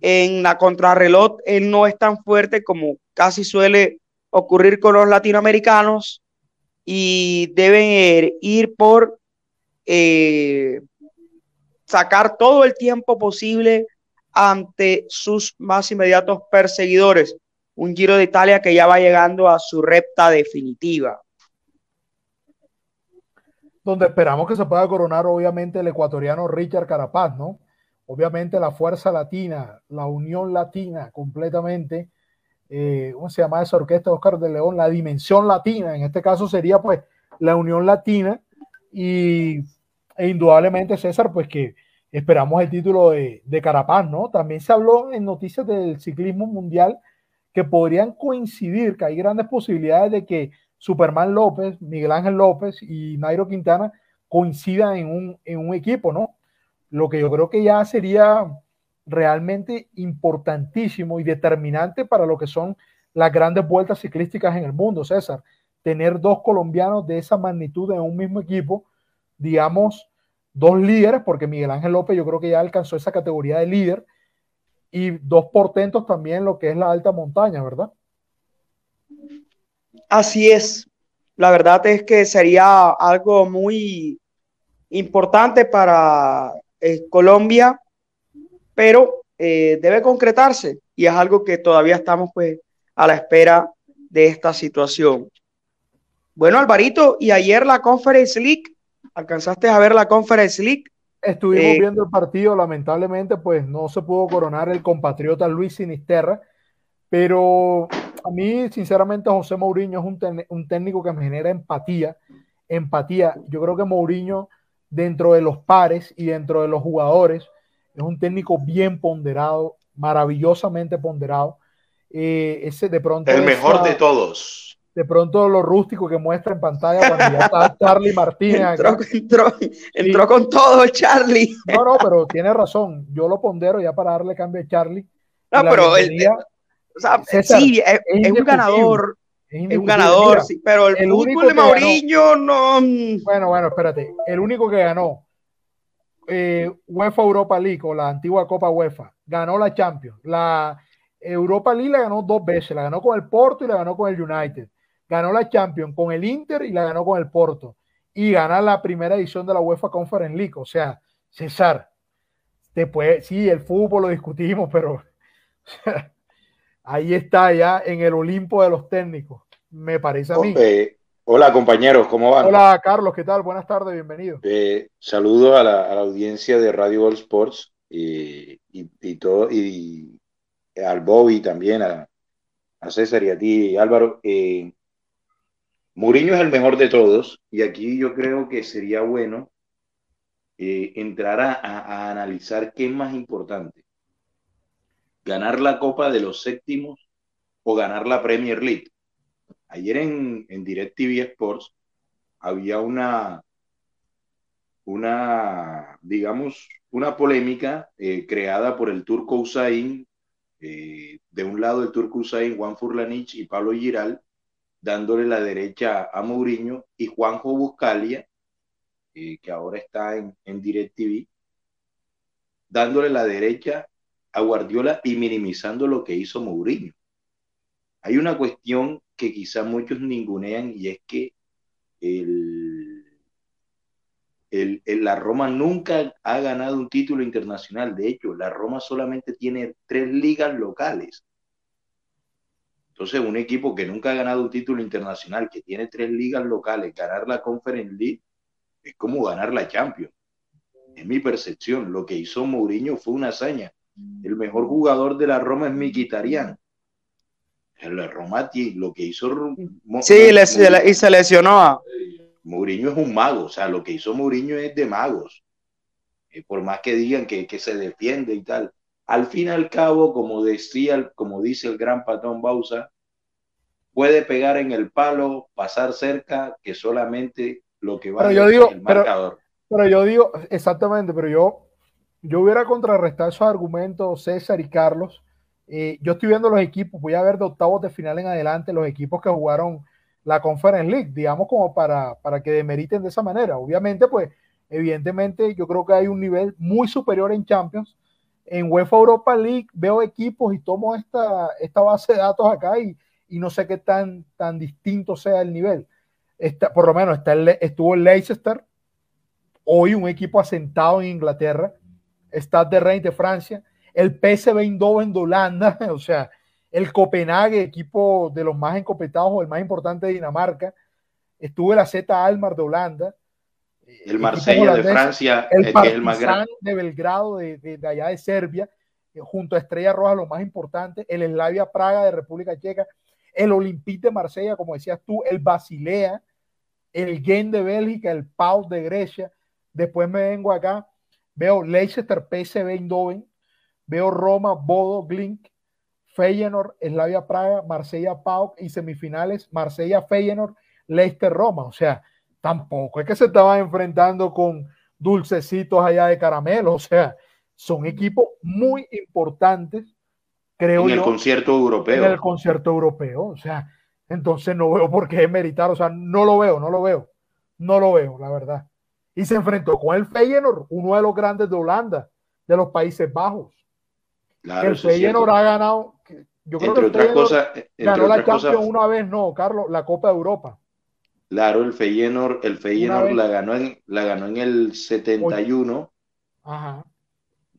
Speaker 3: en la contrarreloj él no es tan fuerte como casi suele ocurrir con los latinoamericanos y deben ir por eh,
Speaker 8: sacar todo el tiempo posible ante sus más inmediatos perseguidores. Un Giro de Italia que ya va llegando a su recta definitiva.
Speaker 4: Donde esperamos que se pueda coronar obviamente el ecuatoriano Richard Carapaz, ¿no? Obviamente la fuerza latina, la unión latina completamente. Eh, ¿Cómo se llama esa orquesta Oscar de León? La dimensión latina, en este caso sería pues la unión latina y e indudablemente César, pues que esperamos el título de, de Carapaz, ¿no? También se habló en noticias del ciclismo mundial que podrían coincidir, que hay grandes posibilidades de que Superman López, Miguel Ángel López y Nairo Quintana coincidan en un, en un equipo, ¿no? Lo que yo creo que ya sería realmente importantísimo y determinante para lo que son las grandes vueltas ciclísticas en el mundo, César. Tener dos colombianos de esa magnitud en un mismo equipo, digamos, dos líderes, porque Miguel Ángel López yo creo que ya alcanzó esa categoría de líder, y dos portentos también lo que es la alta montaña, ¿verdad?
Speaker 8: Así es. La verdad es que sería algo muy importante para eh, Colombia, pero eh, debe concretarse y es algo que todavía estamos pues a la espera de esta situación. Bueno, Alvarito, y ayer la Conference League, ¿alcanzaste a ver la Conference League?
Speaker 4: Estuvimos eh, viendo el partido, lamentablemente, pues no se pudo coronar el compatriota Luis Sinisterra, pero a mí, sinceramente, José Mourinho es un, un, técnico que me genera empatía. Empatía. Yo creo que Mourinho, dentro de los pares y dentro de los jugadores, es un técnico bien ponderado, maravillosamente ponderado. Eh, ese de pronto.
Speaker 9: El mejor de todos
Speaker 4: de pronto lo rústico que muestra en pantalla cuando ya está <laughs> Charlie Martínez.
Speaker 8: Entró, entró, con todo Charlie.
Speaker 4: No, no, pero tiene razón. Yo lo pondero ya para darle cambio a Charlie.
Speaker 8: No, pero el, o sea, sí, es, un ganador. Es, un ganador, sí, pero el, el único de Mauriño no.
Speaker 4: Bueno, bueno, espérate. El único que ganó eh, UEFA Europa League o la antigua Copa UEFA, ganó la Champions. La Europa League la ganó dos veces, la ganó con el Porto y la ganó con el United ganó la Champions con el Inter y la ganó con el Porto. Y gana la primera edición de la UEFA Conference League. O sea, César, después, sí, el fútbol lo discutimos, pero <laughs> ahí está ya en el Olimpo de los técnicos, me parece a mí.
Speaker 9: hola compañeros, ¿cómo van?
Speaker 4: Hola Carlos, ¿qué tal? Buenas tardes, bienvenido.
Speaker 9: Eh, saludo a la, audiencia de Radio All Sports y, y, todo, y al Bobby también, a, a César y a ti, Álvaro. Eh, Mourinho es el mejor de todos y aquí yo creo que sería bueno eh, entrar a, analizar qué es más importante. Ganar la Copa de los Séptimos o ganar la Premier League. Ayer en, DirecTV Sports había una, una, digamos, una polémica eh, creada por el turco Usain, eh, de un lado el turco Usain, Juan Furlanich y Pablo Giral, dándole la derecha a Mourinho, y Juanjo Buscalia, eh, que ahora está en, en DirecTV, dándole la derecha Guardiola y minimizando lo que hizo Mourinho. Hay una cuestión que quizá muchos ningunean y es que el, el, la Roma nunca ha ganado un título internacional. De hecho, la Roma solamente tiene tres ligas locales. Entonces, un equipo que nunca ha ganado un título internacional, que tiene tres ligas locales, ganar la Conference League es como ganar la Champions. Es mi percepción. Lo que hizo Mourinho fue una hazaña. El mejor jugador de la Roma es Mkhitaryan. El Roma, lo que hizo.
Speaker 8: Sí, y se lesionó.
Speaker 9: Mourinho es un mago. O sea, lo que hizo Mourinho es de magos. Eh, por más que digan que, que se defiende y tal al fin y al cabo, como decía, como dice el gran patrón Bausa, puede pegar en el palo, pasar cerca, que solamente lo que va
Speaker 4: a digo, el marcador. Pero, yo digo, exactamente, pero yo, yo hubiera contrarrestado esos argumentos, César y Carlos. Eh, yo estoy viendo los equipos, voy a ver de octavos de final en adelante los equipos que jugaron la Conference League, digamos como para, para que demeriten de esa manera. Obviamente, pues, evidentemente, yo creo que hay un nivel muy superior en Champions en UEFA Europa League veo equipos y tomo esta, esta base de datos acá y, y no sé qué tan, tan distinto sea el nivel. Está, por lo menos está estuvo Leicester, hoy un equipo asentado en Inglaterra, Stade de Reims de Francia, el PSV Eindhoven de Holanda, <laughs> o sea, el Copenhague, equipo de los más encopetados o el más importante de Dinamarca, estuvo la Z Almar de Holanda,
Speaker 9: el Marsella de Francia,
Speaker 4: el,
Speaker 9: el,
Speaker 4: Partizan
Speaker 9: el más grande.
Speaker 4: de Belgrado, de, de, de, allá de Serbia, eh, junto a Estrella Roja, lo más importante, el Slavia Praga de República Checa, el Olympique de Marsella, como decías tú, el Basilea, el Gen de Bélgica, el Pau de Grecia. Después me vengo acá, veo Leicester, PSV Eindhoven, veo Roma, Bodo, Glink, Feyenoord, Slavia Praga, Marsella Pau y semifinales Marsella Feyenoord, Leicester Roma. O sea, tampoco es que se estaban enfrentando con dulcecitos allá de caramelo. O sea, son equipos muy importantes, creo
Speaker 9: en
Speaker 4: yo.
Speaker 9: el concierto europeo.
Speaker 4: En el concierto europeo. O sea, entonces no veo por qué meritar. O sea, no lo veo, no lo veo. No lo veo, la verdad. Y se enfrentó con el Feyenoord, uno de los grandes de Holanda, de los Países Bajos.
Speaker 9: Claro,
Speaker 4: el Feyenoord ha ganado. Yo creo
Speaker 9: entre
Speaker 4: que
Speaker 9: otras cosas,
Speaker 4: ganó la Champions
Speaker 9: cosas,
Speaker 4: una vez, no, Carlos, la Copa de Europa.
Speaker 9: Claro, el Feyenoord, el Feyenoord la ganó en la ganó en el 71.
Speaker 4: Ajá.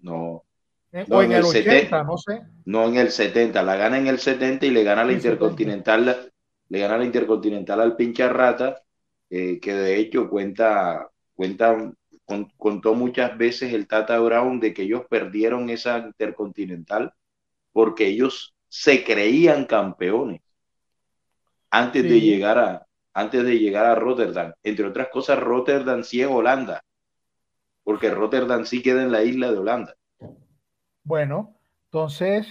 Speaker 9: No.
Speaker 4: Eh, o en, en el 80, 70, no sé.
Speaker 9: No, en el 70, la gana en el 70 y le gana la Intercontinental, 70. le gana la Intercontinental al Pincharrata, eh, que de hecho cuenta, cuenta con, contó muchas veces el Tata Brown de que ellos perdieron esa Intercontinental porque ellos se creían campeones antes sí. de llegar a antes de llegar a Rotterdam. Entre otras cosas, Rotterdam sí es Holanda, porque Rotterdam sí queda en la isla de Holanda.
Speaker 4: Bueno, entonces,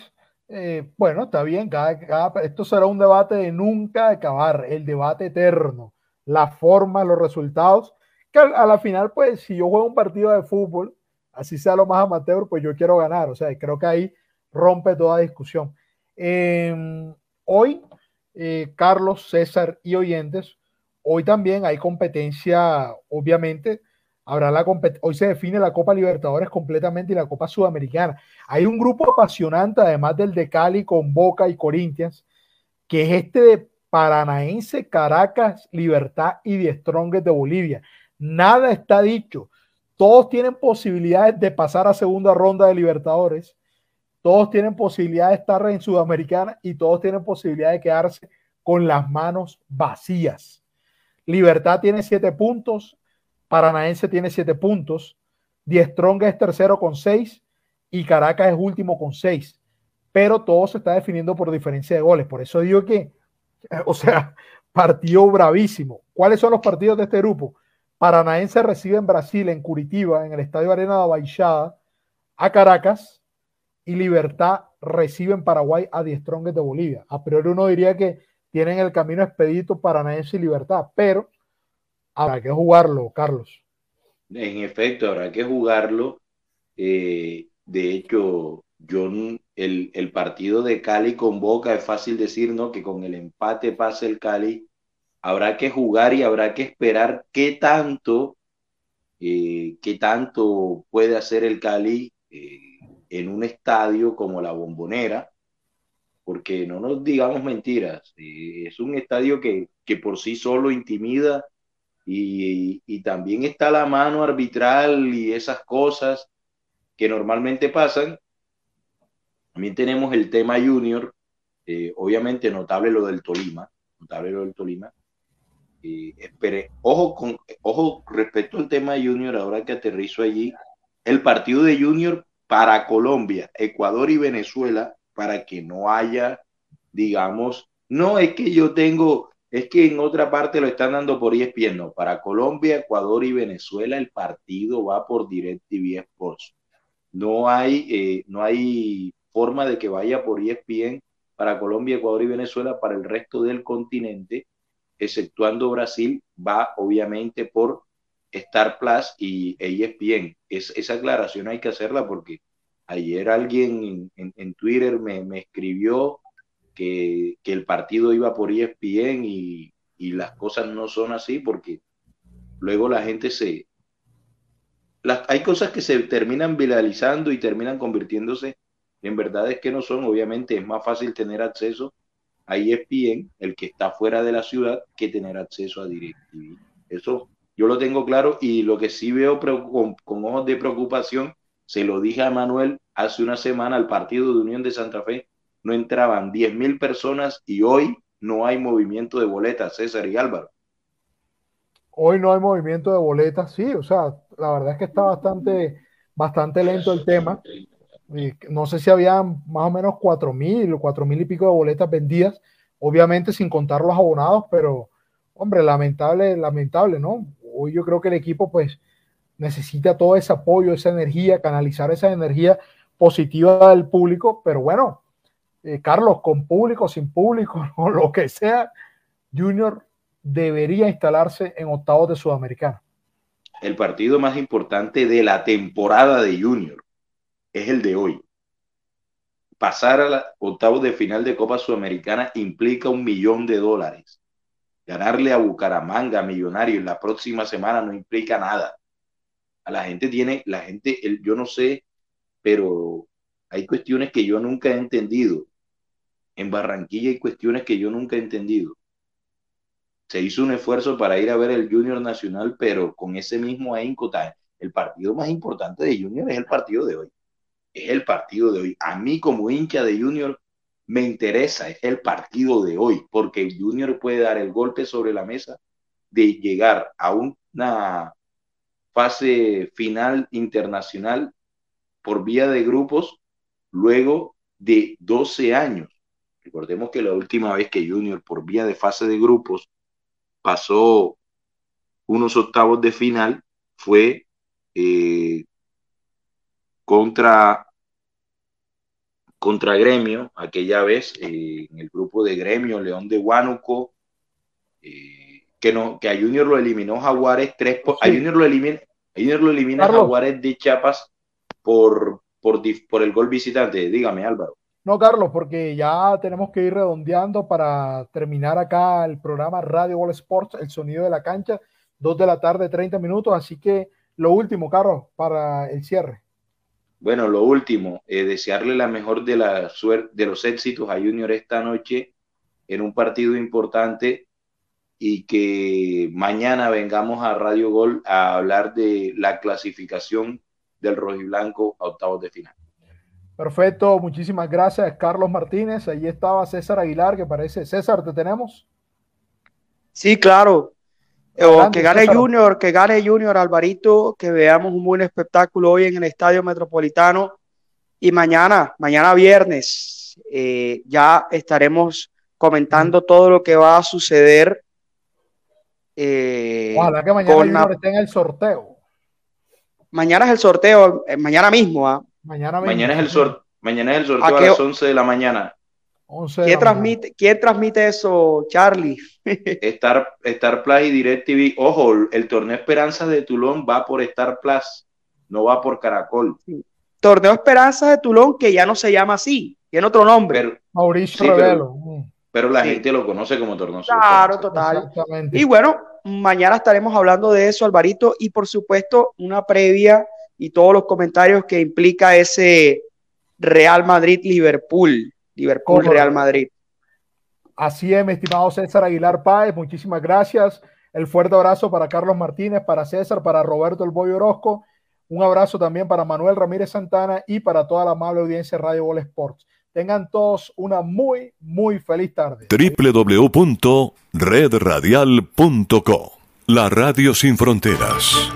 Speaker 4: eh, bueno, está bien, cada, cada, esto será un debate de nunca acabar, el debate eterno, la forma, los resultados, que a, la final, pues, si yo juego un partido de fútbol, así sea lo más amateur, pues yo quiero ganar, o sea, creo que ahí rompe toda discusión. Eh, hoy, eh, Carlos, César y oyentes, hoy también hay competencia, obviamente, habrá la hoy se define la Copa Libertadores completamente y la Copa Sudamericana. Hay un grupo apasionante, además del de Cali con Boca y Corinthians, que es este de Paranaense, Caracas, Libertad y The de Bolivia. Nada está dicho. Todos tienen posibilidades de pasar a segunda ronda de Libertadores todos tienen posibilidad de estar en Sudamericana y todos tienen posibilidad de quedarse con las manos vacías. Libertad tiene siete puntos, Paranaense tiene siete puntos, Die Strong es tercero con seis y Caracas es último con seis. Pero todo se está definiendo por diferencia de goles. Por eso digo que, <laughs> o sea, partido bravísimo. ¿Cuáles son los partidos de este grupo? Paranaense recibe en Brasil, en Curitiba, en el Estadio Arena de Baixada, a Caracas y Libertad recibe en Paraguay a Die Strongest de Bolivia. A priori uno diría que tienen el camino expedito Paranaense y Libertad, pero habrá que jugarlo, Carlos.
Speaker 9: En efecto, habrá que jugarlo. Eh, de hecho, yo el, el, partido de Cali con Boca es fácil decir, ¿no? Que con el empate pase el Cali. Habrá que jugar y habrá que esperar qué tanto, eh, qué tanto puede hacer el Cali. Eh, en un estadio como la Bombonera, porque no nos digamos mentiras, eh, es un estadio que, que, por sí solo intimida y, también está la mano arbitral y esas cosas que normalmente pasan. También tenemos el tema junior, eh, obviamente notable lo del Tolima, notable lo del Tolima. Ojo, con, ojo respecto al tema junior, ahora que aterrizo allí, el partido de junior para Colombia, Ecuador y Venezuela para que no haya, digamos, no es que yo tengo, es que en otra parte lo están dando por ESPN, no, para Colombia, Ecuador y Venezuela el partido va por DirecTV Sports. No hay, eh, no hay forma de que vaya por ESPN para Colombia, Ecuador y Venezuela, para el resto del continente, exceptuando Brasil, va obviamente por Star Plus y ESPN. Es, esa aclaración hay que hacerla porque ayer alguien en, Twitter me, me escribió que, que, el partido iba por ESPN y, y, las cosas no son así porque luego la gente se... Las, hay cosas que se terminan viralizando y terminan convirtiéndose en verdades que no son. Obviamente es más fácil tener acceso a ESPN, el que está fuera de la ciudad, que tener acceso a DirecTV. Eso yo lo tengo claro y lo que sí veo con, ojos de preocupación, se lo dije a Manuel hace una semana al partido de Unión de Santa Fe, no entraban 10 mil personas y hoy no hay movimiento de boletas, César y Álvaro.
Speaker 4: Hoy no hay movimiento de boletas, sí, o sea, la verdad es que está bastante, bastante lento el tema. No sé si habían más o menos cuatro mil o cuatro mil y pico de boletas vendidas, obviamente sin contar los abonados, pero hombre, lamentable, lamentable, ¿no? Hoy yo creo que el equipo pues necesita todo ese apoyo, esa energía, canalizar esa energía positiva del público, pero bueno, eh, Carlos, con público, sin público, <laughs> o lo que sea, Junior debería instalarse en octavos de Sudamericana.
Speaker 9: El partido más importante de la temporada de Junior es el de hoy. Pasar a octavos de final de Copa Sudamericana implica un millón de dólares. Ganarle a Bucaramanga, Millonario, en la próxima semana no implica nada. A la gente tiene, la gente, el, yo no sé, pero hay cuestiones que yo nunca he entendido. En Barranquilla hay cuestiones que yo nunca he entendido. Se hizo un esfuerzo para ir a ver el Junior Nacional, pero con ese mismo ahínco, el partido más importante de Junior es el partido de hoy. Es el partido de hoy. A mí como hincha de Junior me interesa, es el partido de hoy, porque Junior puede dar el golpe sobre la mesa de llegar a una fase final internacional por vía de grupos luego de 12 años. Recordemos que la última vez que Junior por vía de fase de grupos pasó unos octavos de final fue eh, contra contra Gremio, aquella vez eh, en el grupo de Gremio, León de Huánuco, eh, que, no, que a Junior lo eliminó Jaguares, tres a Junior lo elimina, Junior lo elimina Jaguares de Chiapas por, por, por el gol visitante. Dígame, Álvaro.
Speaker 4: No, Carlos, porque ya tenemos que ir redondeando para terminar acá el programa Radio Gol Sports, el sonido de la cancha, dos de la tarde, 30 minutos. Así que lo último, Carlos, para el cierre.
Speaker 9: Bueno, lo último, eh, desearle la mejor de la suerte, de los éxitos a Junior esta noche en un partido importante y que mañana vengamos a Radio Gol a hablar de la clasificación del rojiblanco a octavos de final.
Speaker 4: Perfecto, muchísimas gracias, Carlos Martínez. Ahí estaba César Aguilar, que parece. César, ¿te tenemos?
Speaker 8: Sí, claro que gane Junior, que gane Junior Alvarito, que veamos un buen espectáculo hoy en el Estadio Metropolitano y mañana, mañana viernes, eh, ya estaremos comentando todo lo que va a suceder.
Speaker 4: Eh, Ojalá que mañana Junior esté en el sorteo.
Speaker 8: Mañana es el sorteo, eh, mañana mismo. ¿ah?
Speaker 9: Mañana, mañana, es el mañana es el sorteo a, las 11 de la mañana.
Speaker 8: ¿Quién transmite, ¿Quién transmite eso, Charlie? <laughs>
Speaker 9: Star, Star Plus y DirecTV. Ojo, el torneo Esperanza de Tulón va por Star Plus, no va por Caracol.
Speaker 8: Torneo Esperanza de Tulón, que ya no se llama así, tiene otro nombre.
Speaker 4: Mauricio
Speaker 9: Revelo. Pero, la gente lo conoce como torneo
Speaker 8: Claro, total. Y bueno, mañana estaremos hablando de eso, Alvarito, y por supuesto, una previa y todos los comentarios que implica ese Real Madrid-Liverpool Liverpool, Real Madrid.
Speaker 4: Así es, mi estimado César Aguilar Páez, muchísimas gracias. El fuerte abrazo para Carlos Martínez, para César, para Roberto El Boy Orozco. Un abrazo también para Manuel Ramírez Santana y para toda la amable audiencia de Radio Gol Sports. Tengan todos una muy, muy feliz tarde.
Speaker 2: www.redradial.co La Radio Sin Fronteras.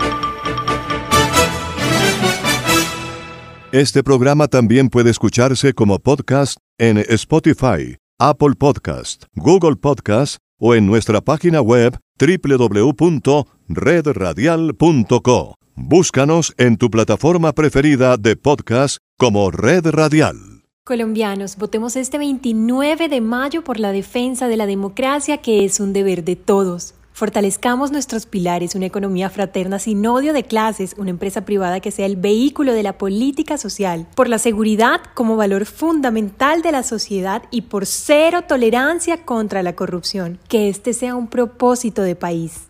Speaker 2: Este programa también puede escucharse como podcast en Spotify, Apple Podcast, Google Podcast o en nuestra página web www.redradial.co. Búscanos en tu plataforma preferida de podcast como Red Radial.
Speaker 10: Colombianos, votemos este 29 de mayo por la defensa de la democracia que es un deber de todos. Fortalezcamos nuestros pilares, una economía fraterna sin odio de clases, una empresa privada que sea el vehículo de la política social, por la seguridad como valor fundamental de la sociedad y por cero tolerancia contra la corrupción. Que este sea un propósito de país.